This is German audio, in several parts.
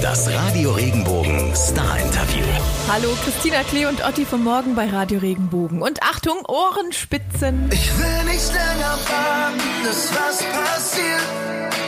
Das Radio Regenbogen Star Interview. Hallo, Christina Klee und Otti vom Morgen bei Radio Regenbogen. Und Achtung, Ohrenspitzen. Ich will nicht länger warten, dass was passiert.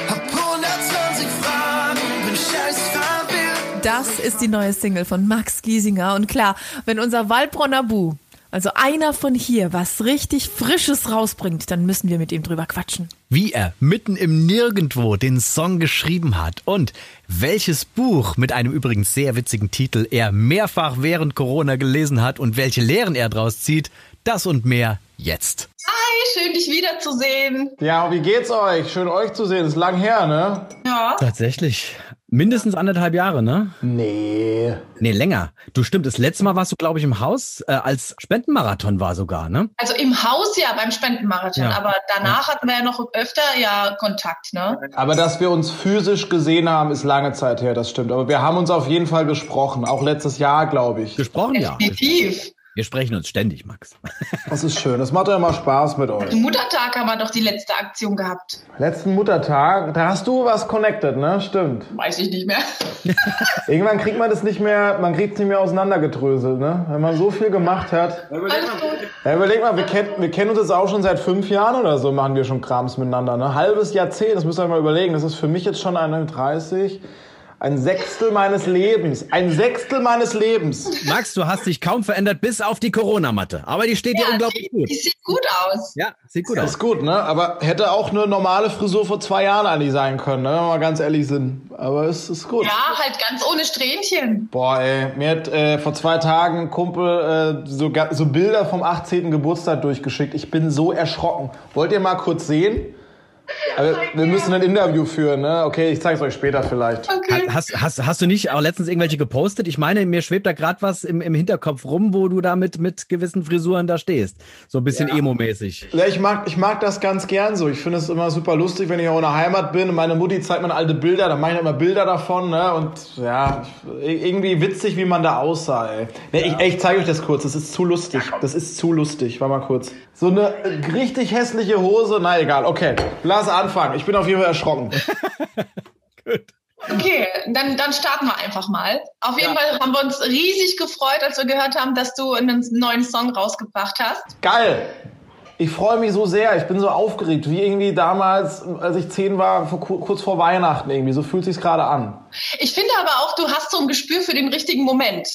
Hab 120 Fragen, bin scheiß verwirrt. Das ist die neue Single von Max Giesinger. Und klar, wenn unser Waldbronner Bu, also einer von hier, was richtig Frisches rausbringt, dann müssen wir mit ihm drüber quatschen. Wie er mitten im Nirgendwo den Song geschrieben hat und welches Buch mit einem übrigens sehr witzigen Titel er mehrfach während Corona gelesen hat und welche Lehren er draus zieht, das und mehr jetzt. Hi, schön dich wiederzusehen. Ja, wie geht's euch? Schön euch zu sehen. Ist lang her, ne? Ja. Tatsächlich. Mindestens anderthalb Jahre, ne? Nee. Nee, länger. Du stimmt, das letzte Mal warst du, glaube ich, im Haus, äh, als Spendenmarathon war sogar, ne? Also im Haus ja beim Spendenmarathon, Ja. aber danach hatten wir ja noch öfter ja Kontakt, ne? Aber dass wir uns physisch gesehen haben, ist lange Zeit her, das stimmt. Aber wir haben uns auf jeden Fall gesprochen. Auch letztes Jahr, glaube ich. Gesprochen, ja. Definitiv. Wir sprechen uns ständig, Max. Das ist schön. Das macht ja immer Spaß mit euch. Muttertag haben wir doch die letzte Aktion gehabt. Letzten Muttertag, da hast du was connected, ne? Stimmt. Weiß ich nicht mehr. Irgendwann kriegt man das nicht mehr, man kriegt es nicht mehr auseinandergedröselt, ne? Wenn man so viel gemacht hat. Alles gut. Ja, überleg mal, wir, kennen wir kennen uns jetzt auch schon seit fünf Jahren oder so, machen wir schon Krams miteinander. Ne? Halbes Jahrzehnt, das müsst ihr euch mal überlegen. Das ist für mich jetzt schon 31. Ein Sechstel meines Lebens. Ein Sechstel meines Lebens. Max, du hast dich kaum verändert, bis auf die Corona-Matte. Aber die steht dir unglaublich die, gut. die sieht gut aus. Ja, sieht gut Das aus. ist gut, ne? Aber hätte auch eine normale Frisur vor zwei Jahren eigentlich sein können, ne? wenn wir mal ganz ehrlich sind. Aber es ist gut. Ja, halt ganz ohne Strähnchen. Boah, ey, mir hat äh, vor zwei Tagen ein Kumpel äh, so, so Bilder vom 18. Geburtstag durchgeschickt. Ich bin so erschrocken. Wollt ihr mal kurz sehen? Aber wir müssen ein Interview führen, ne? Okay, ich zeig's euch später vielleicht. Okay. Hast, hast, hast du nicht auch letztens irgendwelche gepostet? Ich meine, mir schwebt da gerade was im, im Hinterkopf rum, wo du da mit, mit gewissen Frisuren da stehst. So ein bisschen emo-mäßig. Ja, ich mag, ich mag das ganz gern so. Ich finde es immer super lustig, wenn ich auch in der Heimat bin und meine Mutti zeigt mir alte Bilder, dann mache ich immer Bilder davon, ne? Und ja, ich- irgendwie witzig, wie man da aussah, ey. Ne, ich, ey, ich zeige euch das kurz, das ist zu lustig. Das ist zu lustig. Warte mal kurz. So eine richtig hässliche Hose, na egal, okay. Lass anfangen. Ich bin auf jeden Fall erschrocken. Okay, dann, dann starten wir einfach mal. Auf jeden Fall haben wir uns riesig gefreut, als wir gehört haben, dass du einen neuen Song rausgebracht hast. Geil! Ich freue mich so sehr, ich bin so aufgeregt, wie irgendwie damals, als ich zehn war, vor, kurz vor Weihnachten irgendwie. So fühlt sich's gerade an. Ich finde aber auch, du hast so ein Gespür für den richtigen Moment.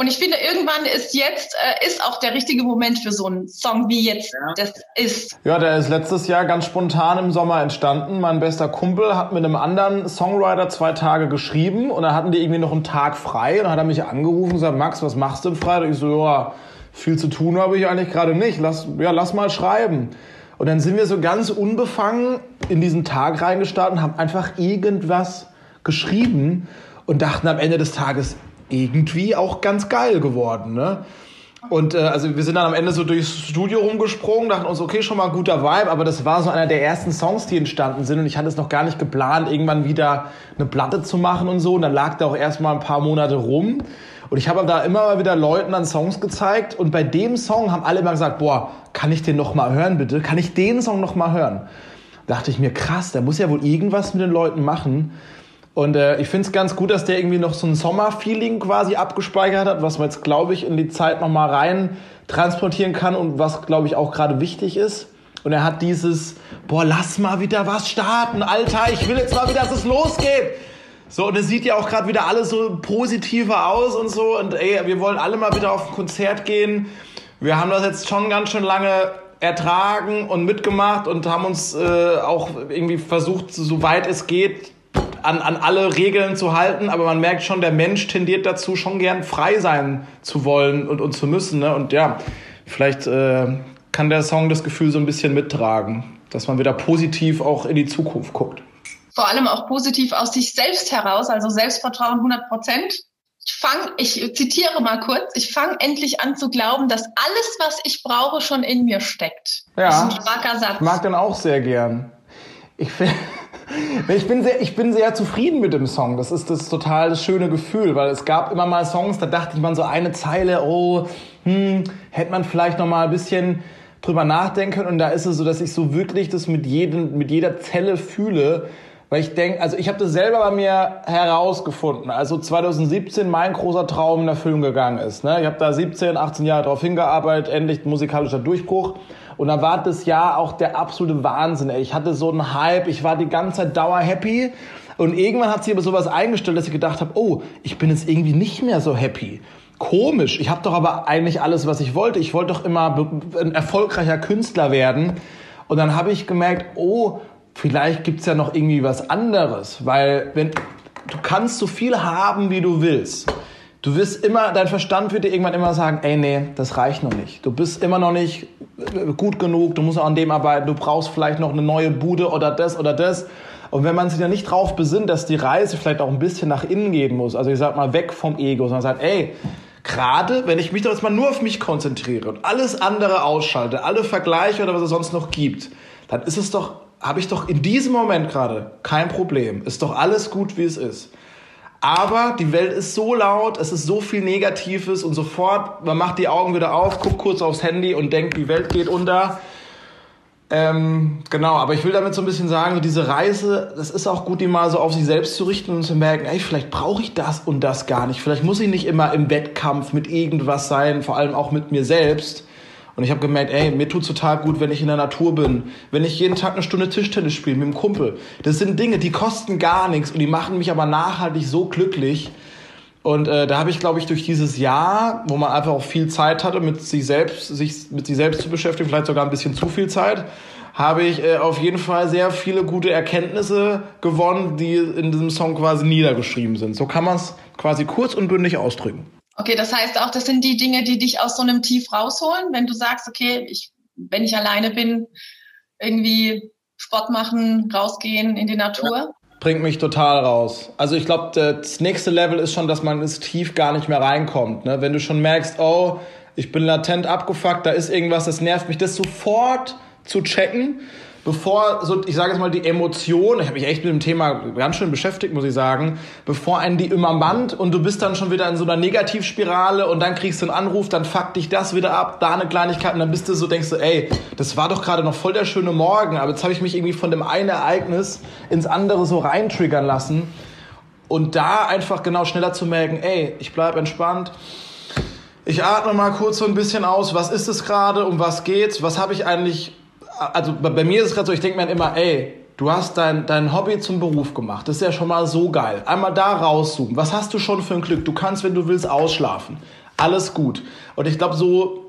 Und ich finde, irgendwann ist jetzt, äh, ist auch der richtige Moment für so einen Song, wie jetzt das ist. Ja, der ist letztes Jahr ganz spontan im Sommer entstanden. Mein bester Kumpel hat mit einem anderen Songwriter zwei Tage geschrieben und dann hatten die irgendwie noch einen Tag frei und dann hat er mich angerufen und gesagt, Max, was machst du am Freitag? Ich so, ja, viel zu tun habe ich eigentlich gerade nicht. Lass, ja, lass mal schreiben. Und dann sind wir so ganz unbefangen in diesen Tag reingestartet und haben einfach irgendwas geschrieben und dachten am Ende des Tages, irgendwie auch ganz geil geworden, ne? Und äh, also wir sind dann am Ende so durchs Studio rumgesprungen, dachten uns, okay, schon mal ein guter Vibe, aber das war so einer der ersten Songs, die entstanden sind und ich hatte es noch gar nicht geplant, irgendwann wieder eine Platte zu machen und so. Und dann lag der auch erstmal ein paar Monate rum. Und ich habe da immer mal wieder Leuten dann Songs gezeigt und bei dem Song haben alle immer gesagt, boah, kann ich den noch mal hören bitte? Kann ich den Song noch mal hören? dachte ich mir, krass, der muss ja wohl irgendwas mit den Leuten machen. Und äh, ich finde es ganz gut, dass der irgendwie noch so ein Sommerfeeling quasi abgespeichert hat, was man jetzt, glaube ich, in die Zeit noch mal rein transportieren kann und was, glaube ich, auch gerade wichtig ist. Und er hat dieses, boah, lass mal wieder was starten, Alter, ich will jetzt mal wieder, dass es losgeht. So, und es sieht ja auch gerade wieder alles so positiver aus und so. Und ey, wir wollen alle mal wieder auf ein Konzert gehen. Wir haben das jetzt schon ganz schön lange ertragen und mitgemacht und haben uns äh, auch irgendwie versucht, soweit es geht, an, an alle Regeln zu halten. Aber man merkt schon, der Mensch tendiert dazu, schon gern frei sein zu wollen und, und zu müssen. Ne? Und ja, vielleicht äh, kann der Song das Gefühl so ein bisschen mittragen, dass man wieder positiv auch in die Zukunft guckt. Vor allem auch positiv aus sich selbst heraus, also Selbstvertrauen 100 Prozent. Ich fange, ich zitiere mal kurz, ich fange endlich an zu glauben, dass alles, was ich brauche, schon in mir steckt. Ja. Das ist ein starker Satz. Ich mag den auch sehr gern. Ich, find, ich, bin sehr, ich bin sehr zufrieden mit dem Song. Das ist das total schöne Gefühl, weil es gab immer mal Songs, da dachte ich man so eine Zeile, oh, hm, hätte man vielleicht noch mal ein bisschen drüber nachdenken können. Und da ist es so, dass ich so wirklich das mit, jedem, mit jeder Zelle fühle, Weil ich denke, also ich habe das selber bei mir herausgefunden. Also 2017 mein großer Traum in Erfüllung gegangen ist. Ne? Ich habe da 17, 18 Jahre drauf hingearbeitet, endlich musikalischer Durchbruch. Und dann war das Jahr auch der absolute Wahnsinn. Ey. Ich hatte so einen Hype, ich war die ganze Zeit dauer happy. Und irgendwann hat sich aber sowas eingestellt, dass ich gedacht habe, oh, ich bin jetzt irgendwie nicht mehr so happy. Komisch. Ich habe doch aber eigentlich alles, was ich wollte. Ich wollte doch immer ein erfolgreicher Künstler werden. Und dann habe ich gemerkt, oh, vielleicht gibt's ja noch irgendwie was anderes, weil wenn du kannst so viel haben, wie du willst. Du wirst immer, dein Verstand wird dir irgendwann immer sagen, ey, nee, das reicht noch nicht. Du bist immer noch nicht gut genug, du musst auch an dem arbeiten, du brauchst vielleicht noch eine neue Bude oder das oder das. Und wenn man sich ja nicht drauf besinnt, dass die Reise vielleicht auch ein bisschen nach innen gehen muss, also ich sag mal weg vom Ego, sondern sagt, ey, gerade wenn ich mich doch jetzt mal nur auf mich konzentriere und alles andere ausschalte, alle Vergleiche oder was es sonst noch gibt, dann ist es doch habe ich doch in diesem Moment gerade kein Problem. Ist doch alles gut, wie es ist. Aber die Welt ist so laut, es ist so viel Negatives und sofort, man macht die Augen wieder auf, guckt kurz aufs Handy und denkt, die Welt geht unter. Ähm, genau, aber ich will damit so ein bisschen sagen, diese Reise, das ist auch gut, die mal so auf sich selbst zu richten und zu merken, ey, vielleicht brauche ich das und das gar nicht. Vielleicht muss ich nicht immer im Wettkampf mit irgendwas sein, vor allem auch mit mir selbst und ich habe gemerkt, ey, mir tut's total gut, wenn ich in der Natur bin, wenn ich jeden Tag eine Stunde Tischtennis spiele mit dem Kumpel. Das sind Dinge, die kosten gar nichts und die machen mich aber nachhaltig so glücklich. Und äh, da habe ich, glaube ich, durch dieses Jahr, wo man einfach auch viel Zeit hatte, mit sich selbst, sich mit sich selbst zu beschäftigen, vielleicht sogar ein bisschen zu viel Zeit, habe ich äh, auf jeden Fall sehr viele gute Erkenntnisse gewonnen, die in diesem Song quasi niedergeschrieben sind. So kann man es quasi kurz und bündig ausdrücken. Okay, das heißt auch, das sind die Dinge, die dich aus so einem Tief rausholen, wenn du sagst, okay, ich, wenn ich alleine bin, irgendwie Sport machen, rausgehen in die Natur. Bringt mich total raus. Also ich glaube, das nächste Level ist schon, dass man ins Tief gar nicht mehr reinkommt. Ne? Wenn du schon merkst, oh, ich bin latent abgefuckt, da ist irgendwas, das nervt mich, das sofort zu checken bevor, so, ich sage jetzt mal, die Emotion, ich habe mich echt mit dem Thema ganz schön beschäftigt, muss ich sagen, bevor einen die immer mannt und du bist dann schon wieder in so einer Negativspirale und dann kriegst du einen Anruf, dann fuckt dich das wieder ab, da eine Kleinigkeit und dann bist du so, denkst du, ey, das war doch gerade noch voll der schöne Morgen, aber jetzt habe ich mich irgendwie von dem einen Ereignis ins andere so reintriggern lassen und da einfach genau schneller zu merken, ey, ich bleib entspannt, ich atme mal kurz so ein bisschen aus, was ist es gerade, um was geht's, was habe ich eigentlich also bei mir ist es gerade so, ich denke mir immer, ey, du hast dein, dein Hobby zum Beruf gemacht. Das ist ja schon mal so geil. Einmal da rauszoomen. Was hast du schon für ein Glück? Du kannst, wenn du willst, ausschlafen. Alles gut. Und ich glaube, so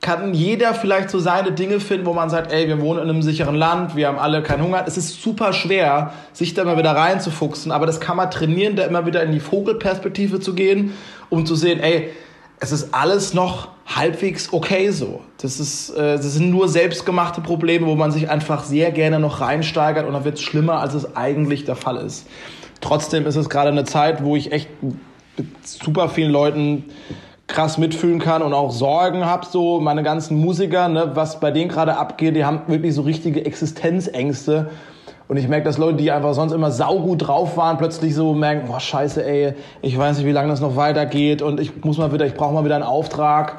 kann jeder vielleicht so seine Dinge finden, wo man sagt, ey, wir wohnen in einem sicheren Land, wir haben alle keinen Hunger. Es ist super schwer, sich da mal wieder reinzufuchsen, aber das kann man trainieren, da immer wieder in die Vogelperspektive zu gehen, um zu sehen, ey, es ist alles noch halbwegs okay so. Das, ist, äh, das sind nur selbstgemachte Probleme, wo man sich einfach sehr gerne noch reinsteigert und dann wird es schlimmer, als es eigentlich der Fall ist. Trotzdem ist es gerade eine Zeit, wo ich echt mit super vielen Leuten krass mitfühlen kann und auch Sorgen habe, so meine ganzen Musiker, ne, was bei denen gerade abgeht, die haben wirklich so richtige Existenzängste und ich merke, dass Leute, die einfach sonst immer saugut drauf waren, plötzlich so merken, boah, scheiße, ey, ich weiß nicht, wie lange das noch weitergeht und ich muss mal wieder, ich brauche mal wieder einen Auftrag.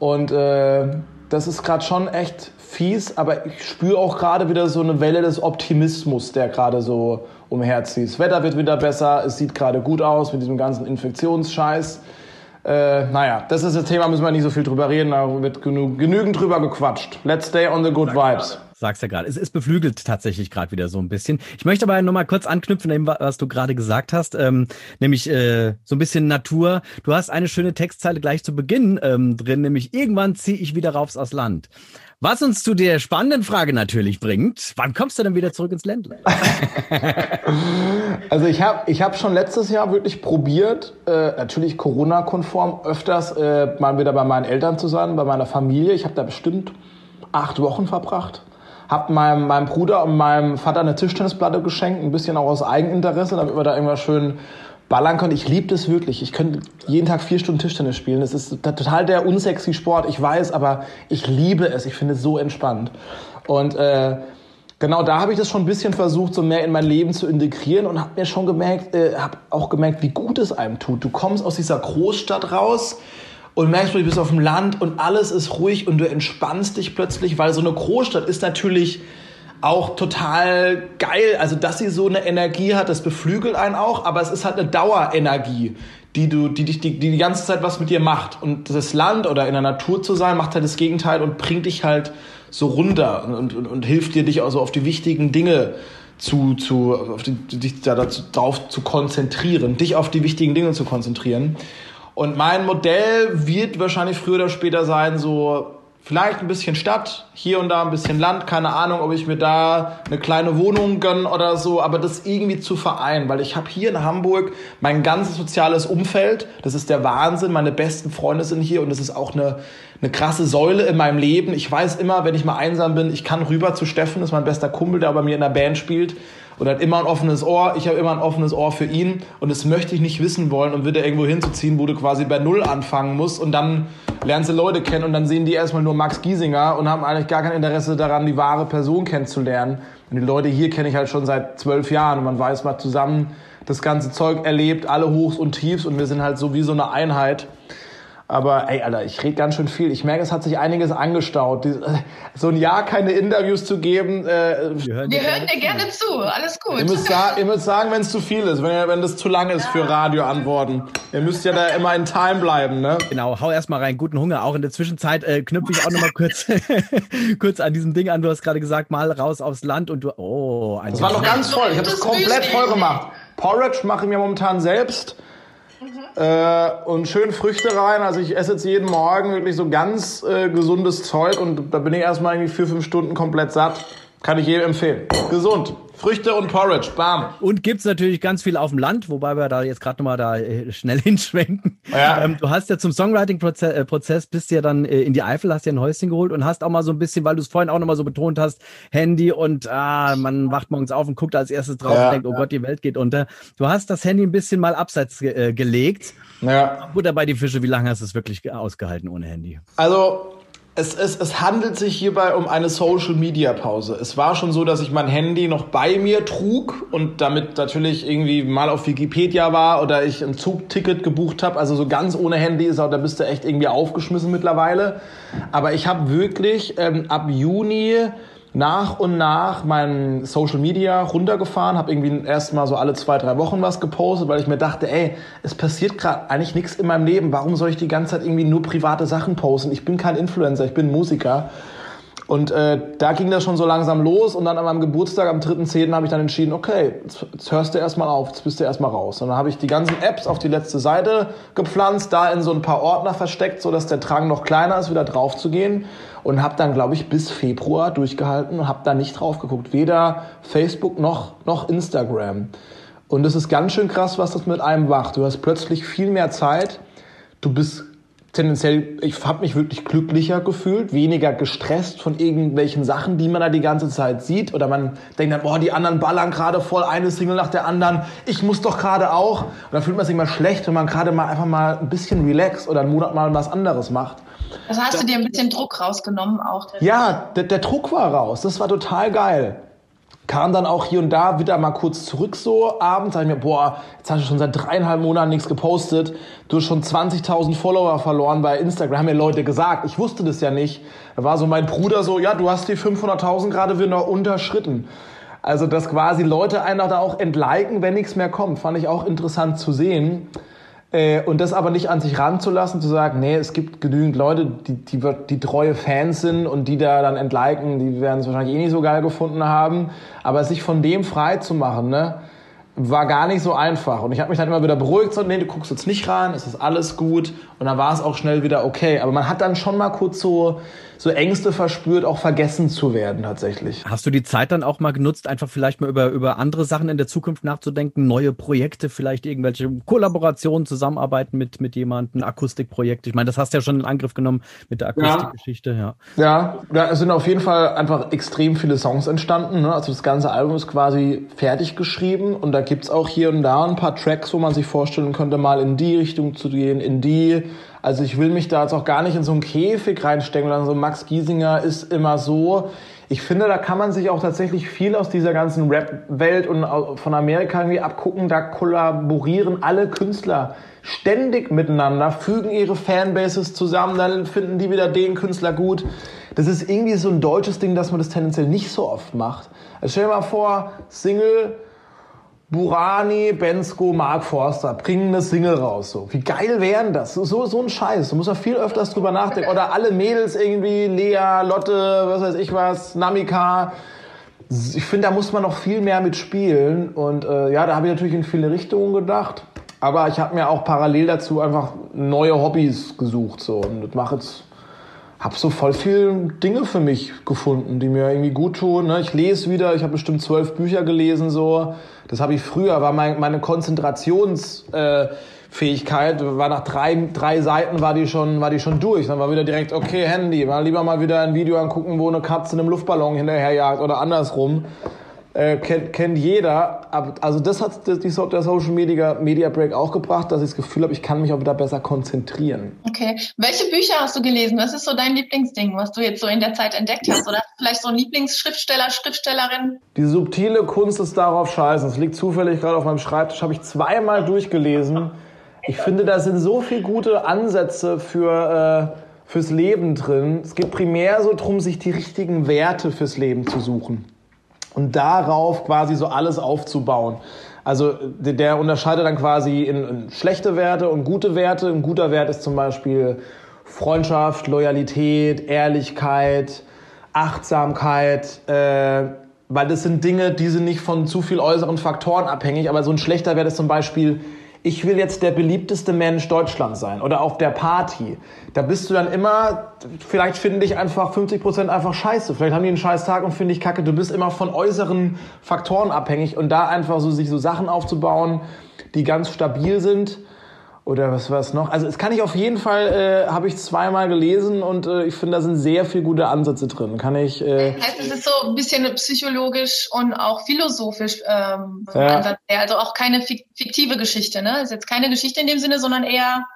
Und äh, das ist gerade schon echt fies, aber ich spüre auch gerade wieder so eine Welle des Optimismus, der gerade so umherzieht. Das Wetter wird wieder besser, es sieht gerade gut aus mit diesem ganzen Infektionsscheiß. Äh, naja, das ist das Thema, müssen wir nicht so viel drüber reden, da wird genü genügend drüber gequatscht. Let's stay on the good vibes sagst ja gerade. Es ist beflügelt tatsächlich gerade wieder so ein bisschen. Ich möchte aber nochmal kurz anknüpfen, dem, was du gerade gesagt hast, ähm, nämlich äh, so ein bisschen Natur. Du hast eine schöne Textzeile gleich zu Beginn ähm, drin, nämlich irgendwann ziehe ich wieder raufs aus Land. Was uns zu der spannenden Frage natürlich bringt, wann kommst du denn wieder zurück ins Ländle? also ich habe ich hab schon letztes Jahr wirklich probiert, äh, natürlich Corona-konform, öfters äh, mal wieder bei meinen Eltern zu sein, bei meiner Familie. Ich habe da bestimmt acht Wochen verbracht habe meinem, meinem Bruder und meinem Vater eine Tischtennisplatte geschenkt, ein bisschen auch aus Eigeninteresse, damit wir da irgendwas schön ballern können. Ich liebe das wirklich. Ich könnte jeden Tag vier Stunden Tischtennis spielen. Das ist total der unsexy Sport, ich weiß, aber ich liebe es. Ich finde es so entspannt. Und äh, genau da habe ich das schon ein bisschen versucht, so mehr in mein Leben zu integrieren und habe mir schon gemerkt, äh, habe auch gemerkt, wie gut es einem tut. Du kommst aus dieser Großstadt raus, und merkst du, bist auf dem Land und alles ist ruhig und du entspannst dich plötzlich, weil so eine Großstadt ist natürlich auch total geil. Also, dass sie so eine Energie hat, das beflügelt einen auch, aber es ist halt eine Dauerenergie, die du, die dich, die, die die ganze Zeit was mit dir macht. Und das Land oder in der Natur zu sein, macht halt das Gegenteil und bringt dich halt so runter und, und, und hilft dir, dich also auf die wichtigen Dinge zu, zu, auf die, dich da dazu, darauf zu konzentrieren, dich auf die wichtigen Dinge zu konzentrieren. Und mein Modell wird wahrscheinlich früher oder später sein, so Vielleicht ein bisschen Stadt, hier und da ein bisschen Land, keine Ahnung, ob ich mir da eine kleine Wohnung gönne oder so, aber das irgendwie zu vereinen, weil ich habe hier in Hamburg mein ganzes soziales Umfeld, das ist der Wahnsinn, meine besten Freunde sind hier und das ist auch eine, eine krasse Säule in meinem Leben. Ich weiß immer, wenn ich mal einsam bin, ich kann rüber zu Steffen, das ist mein bester Kumpel, der bei mir in der Band spielt und hat immer ein offenes Ohr. Ich habe immer ein offenes Ohr für ihn und das möchte ich nicht wissen wollen und wieder irgendwo hinzuziehen, wo du quasi bei Null anfangen musst und dann lernst du Leute kennen und dann sehen die erstmal nur Max Giesinger und haben eigentlich gar kein Interesse daran, die wahre Person kennenzulernen. Und die Leute hier kenne ich halt schon seit zwölf Jahren und man weiß mal zusammen das ganze Zeug erlebt, alle Hochs und Tiefs und wir sind halt so wie so eine Einheit. Aber ey, Alter, ich rede ganz schön viel. Ich merke, es hat sich einiges angestaut. Die, so ein Jahr keine Interviews zu geben. Äh, wir hören, wir hören dir gerne zu. Alles gut. Ihr müsst, ihr müsst sagen, wenn es zu viel ist, wenn, wenn das zu lang ist ja. für Radioantworten. Ihr müsst ja da immer in Time bleiben, ne? Genau, hau erstmal rein. Guten Hunger. Auch in der Zwischenzeit äh, knüpfe ich auch nochmal kurz, kurz an diesem Ding an. Du hast gerade gesagt, mal raus aufs Land und du. Oh, ein Das war noch ganz voll. Ich habe das komplett voll gemacht. Porridge mache ich mir momentan selbst. Äh, und schön Früchte rein. Also ich esse jetzt jeden Morgen wirklich so ganz äh, gesundes Zeug und da bin ich erstmal irgendwie vier, fünf Stunden komplett satt. Kann ich jedem empfehlen. Gesund. Früchte und Porridge, bam. Und gibt's natürlich ganz viel auf dem Land, wobei wir da jetzt gerade nochmal da äh, schnell hinschwenken. Ja. Ähm, du hast ja zum Songwriting-Prozess äh, Prozess, bist ja dann äh, in die Eifel, hast ja ein Häuschen geholt und hast auch mal so ein bisschen, weil du es vorhin auch nochmal so betont hast, Handy und ah, man wacht morgens auf und guckt als erstes drauf ja, und denkt, oh Gott, die Welt geht unter. Du hast das Handy ein bisschen mal abseits ge äh, gelegt. Ja. Butter bei die Fische, wie lange hast du es wirklich ausgehalten ohne Handy? Also es, es, es handelt sich hierbei um eine Social-Media-Pause. Es war schon so, dass ich mein Handy noch bei mir trug und damit natürlich irgendwie mal auf Wikipedia war oder ich ein Zugticket gebucht habe. Also so ganz ohne Handy ist auch, da bist du echt irgendwie aufgeschmissen mittlerweile. Aber ich habe wirklich ähm, ab Juni nach und nach mein Social Media runtergefahren, habe irgendwie erst mal so alle zwei, drei Wochen was gepostet, weil ich mir dachte, ey, es passiert gerade eigentlich nichts in meinem Leben. Warum soll ich die ganze Zeit irgendwie nur private Sachen posten? Ich bin kein Influencer, ich bin Musiker. Und äh, da ging das schon so langsam los und dann an meinem Geburtstag am 3.10. habe ich dann entschieden, okay, jetzt hörst du erstmal auf, jetzt bist du erstmal raus. Und dann habe ich die ganzen Apps auf die letzte Seite gepflanzt, da in so ein paar Ordner versteckt, sodass der Drang noch kleiner ist, wieder drauf zu gehen und habe dann, glaube ich, bis Februar durchgehalten und habe da nicht drauf geguckt. Weder Facebook noch, noch Instagram. Und es ist ganz schön krass, was das mit einem macht. Du hast plötzlich viel mehr Zeit. Du bist tendenziell, ich habe mich wirklich glücklicher gefühlt, weniger gestresst von irgendwelchen Sachen, die man da die ganze Zeit sieht. Oder man denkt dann, boah, die anderen ballern gerade voll eine Single nach der anderen. Ich muss doch gerade auch. Und dann fühlt man sich mal schlecht, wenn man gerade mal einfach mal ein bisschen relax oder einen Monat mal was anderes macht. Also hast du dir ein bisschen Druck rausgenommen auch? Ja, der, der Druck war raus. Das war total geil kam dann auch hier und da wieder mal kurz zurück so abends, sag ich mir, boah, jetzt hast du schon seit dreieinhalb Monaten nichts gepostet, du hast schon 20.000 Follower verloren bei Instagram, haben mir Leute gesagt, ich wusste das ja nicht. Da war so mein Bruder so, ja, du hast die 500.000 gerade wieder unterschritten. Also, dass quasi Leute einen da auch entliken, wenn nichts mehr kommt, fand ich auch interessant zu sehen. Äh, und das aber nicht an sich ranzulassen, zu sagen, nee, es gibt genügend Leute, die, die, die treue Fans sind und die da dann entliken, die werden es wahrscheinlich eh nicht so geil gefunden haben. Aber sich von dem frei zu machen, ne, war gar nicht so einfach. Und ich habe mich dann immer wieder beruhigt, so, nee, du guckst jetzt nicht rein, es ist alles gut. Und dann war es auch schnell wieder okay. Aber man hat dann schon mal kurz so, so Ängste verspürt, auch vergessen zu werden tatsächlich. Hast du die Zeit dann auch mal genutzt, einfach vielleicht mal über, über andere Sachen in der Zukunft nachzudenken, neue Projekte, vielleicht irgendwelche Kollaborationen, Zusammenarbeiten mit, mit jemandem, Akustikprojekte? Ich meine, das hast du ja schon in Angriff genommen mit der Akustikgeschichte, ja. Ja, ja es sind auf jeden Fall einfach extrem viele Songs entstanden. Ne? Also das ganze Album ist quasi fertig geschrieben und da gibt's auch hier und da ein paar Tracks, wo man sich vorstellen könnte, mal in die Richtung zu gehen, in die also ich will mich da jetzt auch gar nicht in so einen Käfig reinstecken, sondern so Max Giesinger ist immer so. ich finde, da kann man sich auch tatsächlich viel aus dieser ganzen Rap-Welt und von Amerika irgendwie abgucken. Da kollaborieren alle Künstler ständig miteinander, fügen ihre Fanbases zusammen, dann finden die wieder den Künstler gut. Das ist irgendwie so ein deutsches Ding, dass man das tendenziell nicht so oft macht. Also stell dir mal vor, Single, Burani, Bensko, Mark Forster bringen eine Single raus. So. Wie geil wären das? So, so ein Scheiß. Da muss man viel öfters drüber nachdenken. Oder alle Mädels irgendwie, Lea, Lotte, was weiß ich was, Namika. Ich finde, da muss man noch viel mehr mitspielen. Und äh, ja, da habe ich natürlich in viele Richtungen gedacht. Aber ich habe mir auch parallel dazu einfach neue Hobbys gesucht. So. Und das mache jetzt habe so voll viele Dinge für mich gefunden, die mir irgendwie gut tun. Ne? Ich lese wieder, ich habe bestimmt zwölf Bücher gelesen so. Das habe ich früher, war mein, meine Konzentrationsfähigkeit, äh, war nach drei, drei Seiten war die schon, war die schon durch. Dann war wieder direkt, okay, Handy, mal lieber mal wieder ein Video angucken, wo eine Katze in einem Luftballon hinterherjagt oder andersrum äh, kennt, kennt jeder. Also das hat die, der Social Media, Media Break auch gebracht, dass ich das Gefühl habe, ich kann mich auch wieder besser konzentrieren. Okay. Welche Bücher hast du gelesen? Was ist so dein Lieblingsding, was du jetzt so in der Zeit entdeckt hast? Oder vielleicht so ein Lieblingsschriftsteller, Schriftstellerin? Die subtile Kunst ist darauf scheißen. Es liegt zufällig gerade auf meinem Schreibtisch, habe ich zweimal durchgelesen. Ich finde, da sind so viele gute Ansätze für... Äh, fürs Leben drin. Es geht primär so darum, sich die richtigen Werte fürs Leben zu suchen und darauf quasi so alles aufzubauen. Also der unterscheidet dann quasi in, in, schlechte Werte und gute Werte. Ein guter Wert ist zum Beispiel Freundschaft, Loyalität, Ehrlichkeit, Achtsamkeit, äh, weil das sind Dinge, die sind nicht von zu viel äußeren Faktoren abhängig. Aber so ein schlechter Wert ist zum Beispiel ich will jetzt der beliebteste Mensch Deutschlands sein oder auf der Party. Da bist du dann immer, vielleicht finden dich einfach 50 Prozent einfach scheiße. Vielleicht haben die einen scheiß Tag und finden dich kacke. Du bist immer von äußeren Faktoren abhängig und da einfach so sich so Sachen aufzubauen, die ganz stabil sind oder was war es noch? Also es kann ich auf jeden Fall, äh, habe ich zweimal gelesen und äh, ich finde, da sind sehr viele gute Ansätze drin. Kann ich. Äh, heißt, es ist so ein bisschen psychologisch und auch philosophisch ähm, ja. Ansatz. Also auch keine fiktive Geschichte, ne? Ist jetzt keine Geschichte in dem Sinne, sondern eher.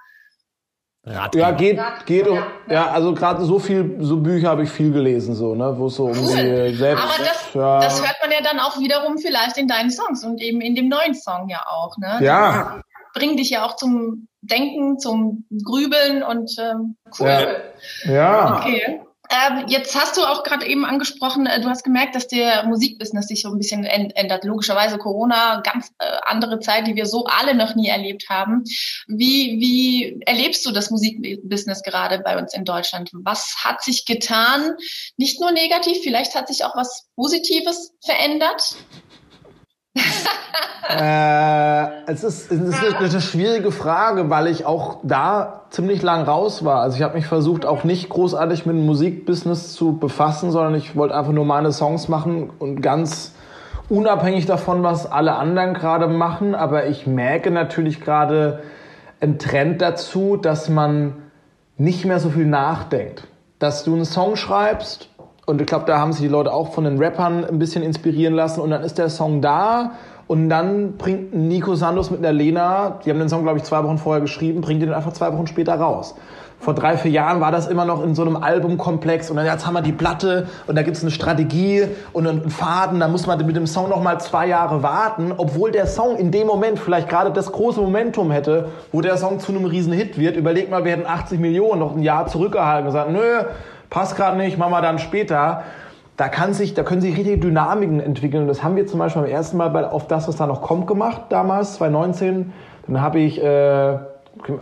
Ratgeber. Ja, geht, geht um, ja, also gerade so viel, so Bücher habe ich viel gelesen, so, ne, wo es so um cool. die selbst. Aber das, ja. das hört man ja dann auch wiederum vielleicht in deinen Songs und eben in dem neuen Song ja auch, ne? Ja bringen dich ja auch zum Denken, zum Grübeln und ähm, cool. Ja. ja. Okay. Ähm, jetzt hast du auch gerade eben angesprochen, äh, du hast gemerkt, dass der Musikbusiness sich so ein bisschen ändert. Logischerweise Corona, ganz äh, andere Zeit, die wir so alle noch nie erlebt haben. Wie, wie erlebst du das Musikbusiness gerade bei uns in Deutschland? Was hat sich getan? Nicht nur negativ, vielleicht hat sich auch was Positives verändert? Äh, es ist, es ist eine, eine, schwierige Frage, weil ich auch da ziemlich lang raus war. Also ich habe mich versucht, auch nicht großartig mit dem Musikbusiness zu befassen, sondern ich wollte einfach nur meine Songs machen und ganz unabhängig davon, was alle anderen gerade machen. Aber ich merke natürlich gerade einen Trend dazu, dass man nicht mehr so viel nachdenkt. Dass du einen Song schreibst und ich glaube, da haben sich die Leute auch von den Rappern ein bisschen inspirieren lassen. Und dann ist der Song da. Und dann bringt Nico Sandos mit der Lena, die haben den Song, glaube ich, zwei Wochen vorher geschrieben, bringt den einfach zwei Wochen später raus. Vor drei, vier Jahren war das immer noch in so einem Albumkomplex und dann jetzt haben wir die Platte und da gibt es eine Strategie und einen Faden, da muss man mit dem Song noch mal zwei Jahre warten, obwohl der Song in dem Moment vielleicht gerade das große Momentum hätte, wo der Song zu einem riesen Hit wird. Überleg mal, wir hätten 80 Millionen noch ein Jahr zurückgehalten und gesagt, nö, passt gerade nicht, machen wir dann später. Da, kann sich, da können sich richtige Dynamiken entwickeln. Das haben wir zum Beispiel beim ersten Mal bei, auf das, was da noch kommt, gemacht, damals, 2019. Dann habe ich äh,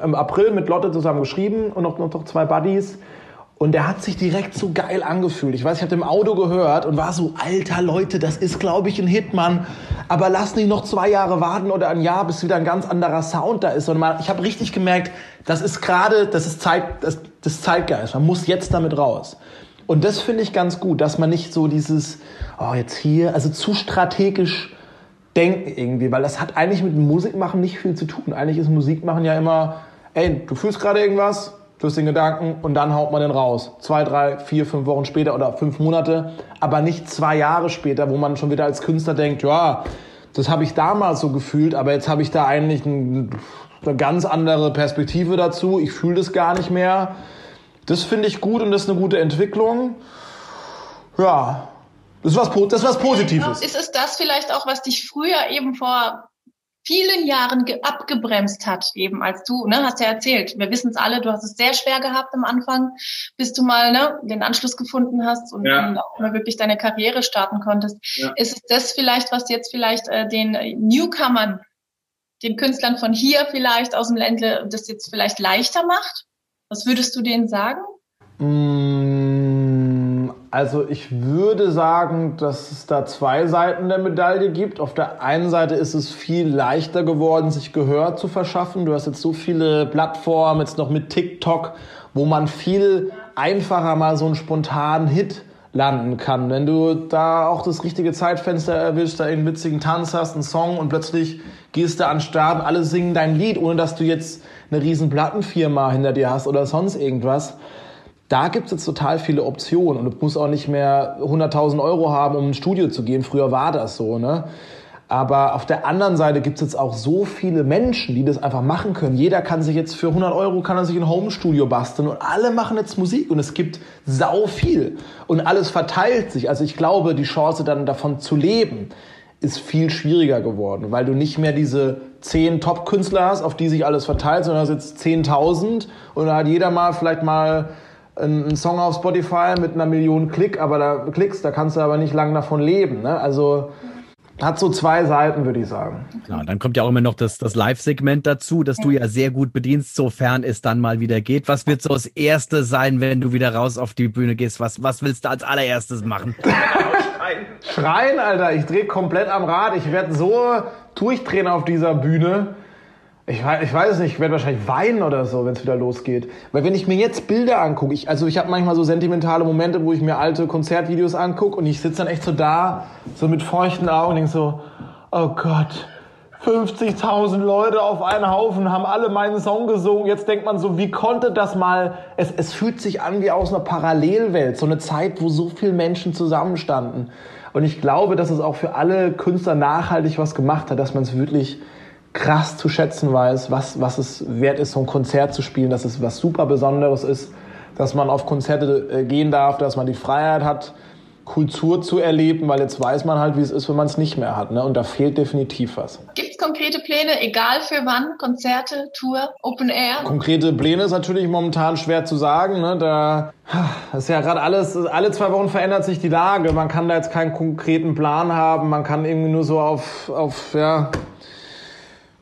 im April mit Lotte zusammen geschrieben und noch, noch zwei Buddies. Und der hat sich direkt so geil angefühlt. Ich weiß, ich habe im Auto gehört und war so, alter Leute, das ist, glaube ich, ein Hitman. Aber lass nicht noch zwei Jahre warten oder ein Jahr, bis wieder ein ganz anderer Sound da ist. Und man, ich habe richtig gemerkt, das ist gerade, das ist Zeit, das, das Zeitgeist. Man muss jetzt damit raus. Und das finde ich ganz gut, dass man nicht so dieses, oh, jetzt hier, also zu strategisch denken irgendwie, weil das hat eigentlich mit Musikmachen nicht viel zu tun. Eigentlich ist Musikmachen ja immer, ey, du fühlst gerade irgendwas, plus den Gedanken und dann haut man den raus. Zwei, drei, vier, fünf Wochen später oder fünf Monate, aber nicht zwei Jahre später, wo man schon wieder als Künstler denkt, ja, das habe ich damals so gefühlt, aber jetzt habe ich da eigentlich ein, eine ganz andere Perspektive dazu. Ich fühle das gar nicht mehr. Das finde ich gut und das ist eine gute Entwicklung. Ja, Das ist was, das ist was Positives. Ist es das vielleicht auch, was dich früher eben vor vielen Jahren ge- abgebremst hat, eben als du, ne, hast ja erzählt. Wir wissen es alle, du hast es sehr schwer gehabt am Anfang, bis du mal ne, den Anschluss gefunden hast und Ja. dann auch mal wirklich deine Karriere starten konntest. Ja. Ist es das vielleicht, was jetzt vielleicht äh, den Newcomern, den Künstlern von hier vielleicht aus dem Ländle, das jetzt vielleicht leichter macht? Was würdest du denen sagen? Mm, Also ich würde sagen, dass es da zwei Seiten der Medaille gibt. Auf der einen Seite ist es viel leichter geworden, sich Gehör zu verschaffen. Du hast jetzt so viele Plattformen, jetzt noch mit TikTok, wo man viel einfacher mal so einen spontanen Hit landen kann. Wenn du da auch das richtige Zeitfenster erwischst, da einen witzigen Tanz hast, einen Song und plötzlich gehst du an den Start alle singen dein Lied, ohne dass du jetzt eine riesen Plattenfirma hinter dir hast oder sonst irgendwas. Da gibt es jetzt total viele Optionen und du musst auch nicht mehr 100.000 Euro haben, um ins Studio zu gehen. Früher war das so, ne? Aber auf der anderen Seite gibt es jetzt auch so viele Menschen, die das einfach machen können. Jeder kann sich jetzt für 100 Euro kann er sich ein Homestudio basteln und alle machen jetzt Musik und es gibt sau viel und alles verteilt sich. Also ich glaube, die Chance dann davon zu leben ist viel schwieriger geworden, weil du nicht mehr diese zehn Top-Künstler hast, auf die sich alles verteilt, sondern hast jetzt 10.000 und da hat jeder mal vielleicht mal einen Song auf Spotify mit einer Million Klick, aber da Klicks, da kannst du aber nicht lang davon leben. Ne? Also hat so zwei Seiten, würde ich sagen. Ja, und dann kommt ja auch immer noch das, das Live-Segment dazu, das du ja sehr gut bedienst, sofern es dann mal wieder geht. Was wird so das Erste sein, wenn du wieder raus auf die Bühne gehst? Was, was willst du als allererstes machen? Schreien, Alter, ich drehe komplett am Rad. Ich werde so durchdrehen auf dieser Bühne. Ich weiß, ich weiß nicht, ich werde wahrscheinlich weinen oder so, wenn es wieder losgeht. Weil wenn ich mir jetzt Bilder angucke, ich, also ich habe manchmal so sentimentale Momente, wo ich mir alte Konzertvideos angucke und ich sitze dann echt so da, so mit feuchten Augen und denke so, oh Gott, 50.000 Leute auf einen Haufen haben alle meinen Song gesungen. Jetzt denkt man so, wie konnte das mal? Es, es fühlt sich an wie aus einer Parallelwelt, so eine Zeit, wo so viele Menschen zusammenstanden. Und ich glaube, dass es auch für alle Künstler nachhaltig was gemacht hat, dass man es wirklich krass zu schätzen weiß, was, was es wert ist, so ein Konzert zu spielen, dass es was super Besonderes ist, dass man auf Konzerte äh, gehen darf, dass man die Freiheit hat, Kultur zu erleben, weil jetzt weiß man halt, wie es ist, wenn man es nicht mehr hat. Ne? Und da fehlt definitiv was. Gibt es konkrete Pläne, egal für wann? Konzerte, Tour, Open Air? Konkrete Pläne ist natürlich momentan schwer zu sagen. Ne? Da das ist ja gerade alles, alle zwei Wochen verändert sich die Lage. Man kann da jetzt keinen konkreten Plan haben. Man kann irgendwie nur so auf, auf ja,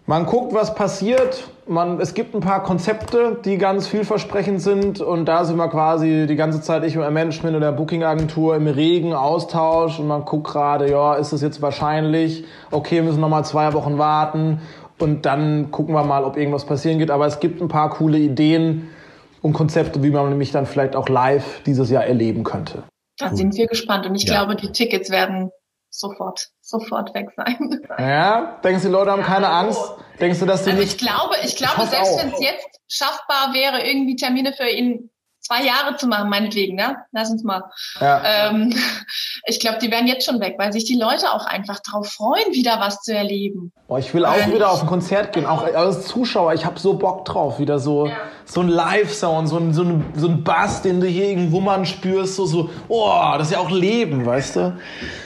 man guckt, was passiert. Man, es gibt ein paar Konzepte, die ganz vielversprechend sind. Und da sind wir quasi die ganze Zeit, ich und der Management und der Booking-Agentur im regen Austausch. Und man guckt gerade, ja, ist es jetzt wahrscheinlich? Okay, müssen noch mal zwei Wochen warten. Und dann gucken wir mal, ob irgendwas passieren geht. Aber es gibt ein paar coole Ideen und Konzepte, wie man nämlich dann vielleicht auch live dieses Jahr erleben könnte. Da sind wir gespannt. Und ich Ja. glaube, die Tickets werden sofort, sofort weg sein. Ja, denkst du, die Leute haben keine Angst? Denkst du, dass die Also ich nicht... glaube, ich glaube, hoffe selbst wenn es jetzt schaffbar wäre, irgendwie Termine für ihn zwei Jahre zu machen, meinetwegen, ne? Lass uns mal. Ja. Ähm, ich glaube, die wären jetzt schon weg, weil sich die Leute auch einfach drauf freuen, wieder was zu erleben. Oh, ich will auch wieder auf ein Konzert gehen, auch als Zuschauer. Ich habe so Bock drauf, wieder so so ein Live-Sound, so ein, so, ein, so ein Bass, den du hier irgendwo mal spürst, so so. Oh, das ist ja auch Leben, weißt du?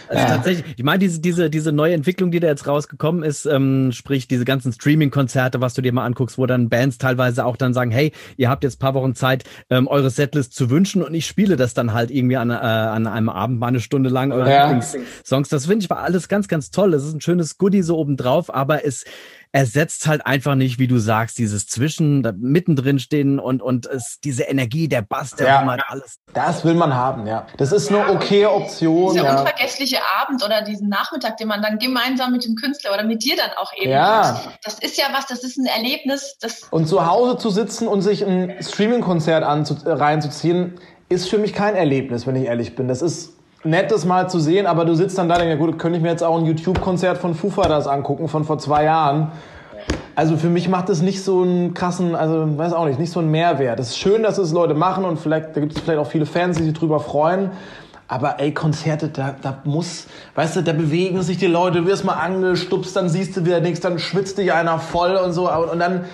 Also tatsächlich, ich meine, diese, diese, diese neue Entwicklung, die da jetzt rausgekommen ist, ähm, sprich diese ganzen Streaming-Konzerte, was du dir mal anguckst, wo dann Bands teilweise auch dann sagen, hey, ihr habt jetzt paar Wochen Zeit, ähm, eure Setlist zu wünschen und ich spiele das dann halt irgendwie an, äh, an einem Abend mal eine Stunde lang, eure Ja. Lieblingssongs. Das finde ich war alles ganz, ganz toll. Das ist ein schönes Goodie so obendrauf, aber es ersetzt halt einfach nicht, wie du sagst, dieses Zwischen, da mittendrin stehen und, und es, diese Energie, der Bass, der Ja. rummert, alles. Das will man haben, ja. Das ist eine okaye Option, Dieser ja. unvergessliche Abend oder diesen Nachmittag, den man dann gemeinsam mit dem Künstler oder mit dir dann auch eben Ja. hat. Das ist ja was, das ist ein Erlebnis, das Und zu Hause zu sitzen und sich ein Streaming-Konzert reinzuziehen, ist für mich kein Erlebnis, wenn ich ehrlich bin. Das ist nett, das mal zu sehen, aber du sitzt dann da und denkst, ja gut, könnte ich mir jetzt auch ein YouTube-Konzert von Foo Fighters angucken, von vor zwei Jahren. Also für mich macht das nicht so einen krassen, also weiß auch nicht, nicht so einen Mehrwert. Es ist schön, dass es Leute machen und vielleicht, da gibt es vielleicht auch viele Fans, die sich drüber freuen. Aber ey, Konzerte, da, da muss, weißt du, da bewegen sich die Leute, du wirst mal angestupst, dann siehst du wieder nichts, dann schwitzt dich einer voll und so. Und, und dann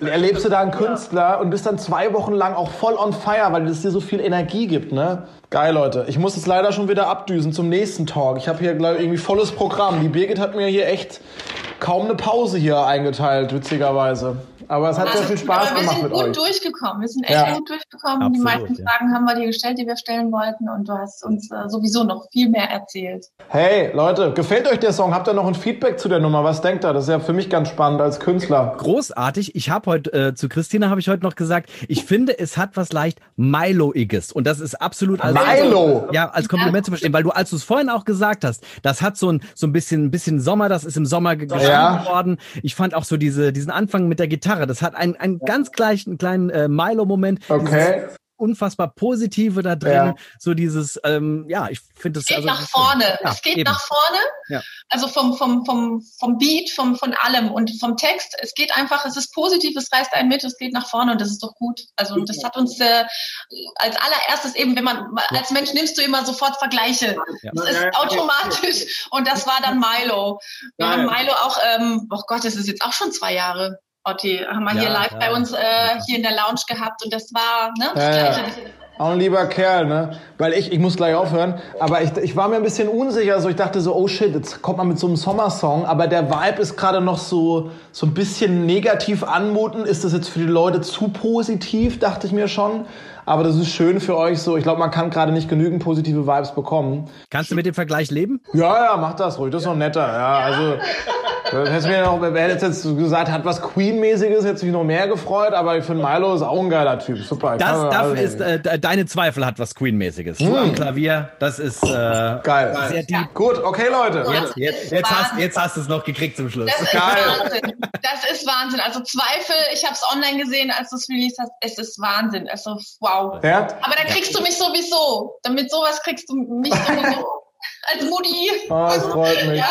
erlebst du da einen Künstler und bist dann zwei Wochen lang auch voll on fire, weil es dir so viel Energie gibt, ne? Geil, Leute. Ich muss jetzt leider schon wieder abdüsen zum nächsten Talk. Ich habe hier, glaube ich, irgendwie volles Programm. Die Birgit hat mir hier echt kaum eine Pause hier eingeteilt, witzigerweise. Aber es hat sehr viel Spaß aber wir gemacht sind mit gut euch. durchgekommen. Wir sind echt Ja. gut durchgekommen. die Absolut, meisten ja. Fragen haben wir dir gestellt, die wir stellen wollten. Und du hast uns äh, sowieso noch viel mehr erzählt. Hey, Leute, gefällt euch der Song? Habt ihr noch ein Feedback zu der Nummer? Was denkt ihr? Das ist ja für mich ganz spannend als Künstler. Großartig. Ich habe heute äh, zu Christina habe ich heute noch gesagt, ich finde, es hat was leicht Milo-iges und das ist absolut als Milo? ja als Kompliment zu verstehen, weil du als du es vorhin auch gesagt hast, das hat so ein so ein bisschen ein bisschen Sommer, das ist im Sommer ge- geschrieben Ja. worden. Ich fand auch so diese diesen Anfang mit der Gitarre, das hat einen einen ganz gleichen kleinen äh, Milo-Moment. Okay. Dieses unfassbar positive da drin, Ja. so dieses ähm, ja, ich finde es Es geht also nach vorne. Ja, es geht eben. nach vorne. Ja. Also vom, vom, vom, vom Beat, vom, von allem und vom Text. Es geht einfach, es ist positiv, es reißt einen mit, es geht nach vorne und das ist doch gut. Also das hat uns äh, als allererstes eben, wenn man als Mensch nimmst du immer sofort Vergleiche. Ja. Das ist automatisch und das war dann Milo. Wir haben Milo auch, ähm, oh Gott, das ist jetzt auch schon zwei Jahre. Otti, haben wir Ja, hier live ja. bei uns äh, hier in der Lounge gehabt und das war ne, das Ja, ja. Gleiche. Auch ein lieber Kerl, ne? Weil ich, ich muss gleich aufhören, aber ich, ich war mir ein bisschen unsicher, so ich dachte so, oh shit, jetzt kommt man mit so einem Sommersong, aber der Vibe ist gerade noch so, so ein bisschen negativ anmuten. Ist das jetzt für die Leute zu positiv, dachte ich mir schon. Aber das ist schön für euch so. Ich glaube, man kann gerade nicht genügend positive Vibes bekommen. Kannst du mit dem Vergleich leben? Ja, ja, mach das ruhig, das ist noch netter. Ja, also, das hätte mir noch, wer hätte jetzt gesagt, hat was Queen-mäßiges, hätte mich noch mehr gefreut, aber ich finde Milo ist auch ein geiler Typ. Super. Das, also- ist, äh, de- deine Zweifel hat was Queen-mäßiges. Du am Klavier, das ist, äh, Geil. sehr deep. Gut, okay, Leute. Jetzt, jetzt, jetzt, hast, jetzt hast du es noch gekriegt zum Schluss. Das ist Geil. Wahnsinn. Das ist Wahnsinn. Also Zweifel, ich habe es online gesehen, als du es released hast. Es ist Wahnsinn. Also wow. Ja? Aber da kriegst du mich sowieso. Damit sowas kriegst du mich sowieso. Als Mutti. Oh, das freut mich. Ja.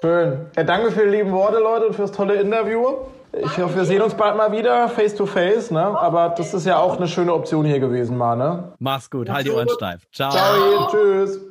Schön. Ja, danke für die lieben Worte, Leute, und fürs tolle Interview. Ich hoffe, wir sehen uns bald mal wieder, face to face, ne? Aber das ist ja auch eine schöne Option hier gewesen, mal, ne? Mach's gut, halt die Ohren steif. Ciao. Ciao, tschüss.